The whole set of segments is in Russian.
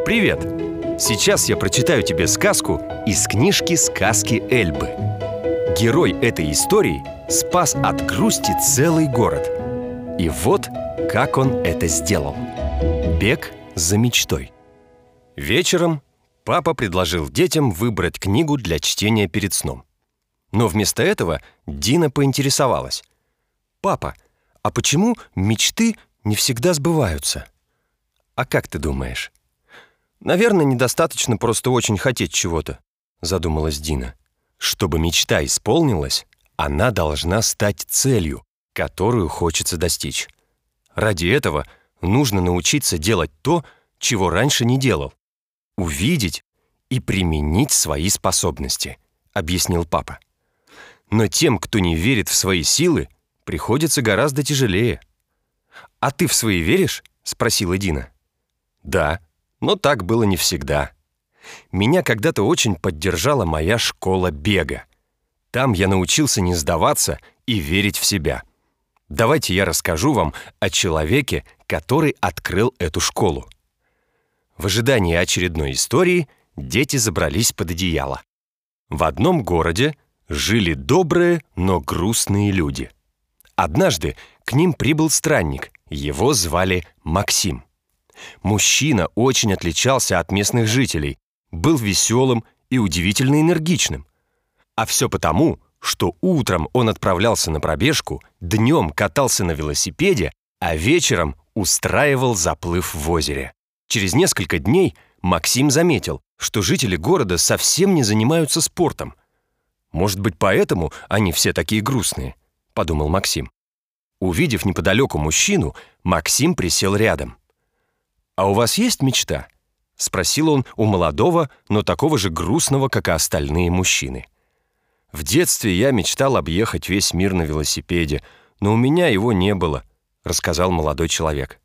Привет! Сейчас я прочитаю тебе сказку из книжки «Сказки Эльбы». Герой этой истории спас от грусти целый город. И вот как он это сделал. Бег за мечтой. Вечером папа предложил детям выбрать книгу для чтения перед сном. Но вместо этого Дина поинтересовалась. «Папа, а почему мечты не всегда сбываются?» «А как ты думаешь?» «Наверное, недостаточно просто очень хотеть чего-то», задумалась Дина. «Чтобы мечта исполнилась, она должна стать целью, которую хочется достичь. Ради этого нужно научиться делать то, чего раньше не делал. Увидеть и применить свои способности», объяснил папа. Но тем, кто не верит в свои силы, приходится гораздо тяжелее. «А ты в свои веришь?» — спросила Дина. «Да, но так было не всегда. Меня когда-то очень поддержала моя школа бега. Там я научился не сдаваться и верить в себя. Давайте я расскажу вам о человеке, который открыл эту школу. В ожидании очередной истории дети забрались под одеяло. В одном городе жили добрые, но грустные люди. Однажды к ним прибыл странник, его звали Максим. Мужчина очень отличался от местных жителей, был веселым и удивительно энергичным. А все потому, что утром он отправлялся на пробежку, днем катался на велосипеде, а вечером устраивал заплыв в озере. Через несколько дней Максим заметил, что жители города совсем не занимаются спортом. Может быть, поэтому они все такие грустные, подумал Максим. Увидев неподалеку мужчину, Максим присел рядом. «А у вас есть мечта?» — спросил он у молодого, но такого же грустного, как и остальные мужчины. «В детстве я мечтал объехать весь мир на велосипеде, но у меня его не было», — рассказал молодой человек.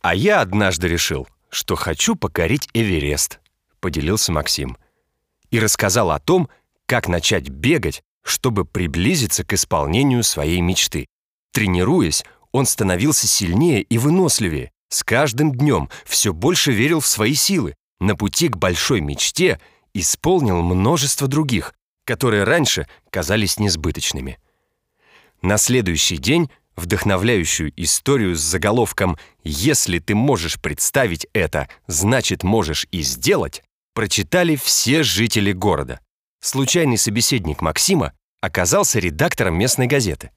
«А я однажды решил, что хочу покорить Эверест», — поделился Максим. И рассказал о том, как начать бегать, чтобы приблизиться к исполнению своей мечты. Тренируясь, он становился сильнее и выносливее. С каждым днем все больше верил в свои силы. На пути к большой мечте исполнил множество других, которые раньше казались несбыточными. На следующий день вдохновляющую историю с заголовком «Если ты можешь представить это, значит можешь и сделать» прочитали все жители города. Случайный собеседник Максима оказался редактором местной газеты.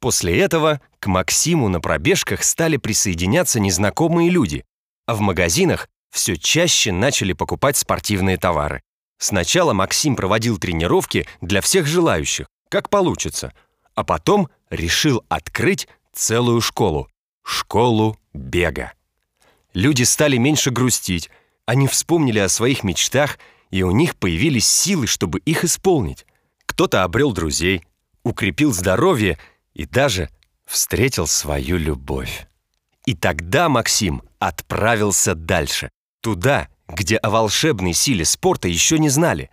После этого к Максиму на пробежках стали присоединяться незнакомые люди, а в магазинах все чаще начали покупать спортивные товары. Сначала Максим проводил тренировки для всех желающих, как получится, а потом решил открыть целую школу — школу бега. Люди стали меньше грустить, они вспомнили о своих мечтах, и у них появились силы, чтобы их исполнить. Кто-то обрел друзей, укрепил здоровье и даже встретил свою любовь. И тогда Максим отправился дальше, туда, где о волшебной силе спорта еще не знали.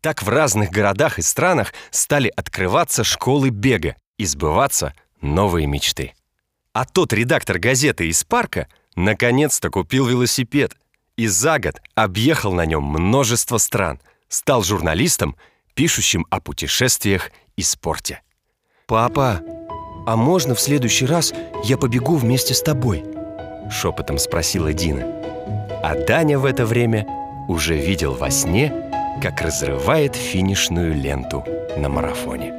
Так в разных городах и странах стали открываться школы бега и сбываться новые мечты. А тот редактор газеты из парка наконец-то купил велосипед и за год объехал на нем множество стран, стал журналистом, пишущим о путешествиях и спорте. «Папа, а можно в следующий раз я побегу вместе с тобой?» Шепотом спросила Дина. А Даня в это время уже видел во сне, как разрывает финишную ленту на марафоне.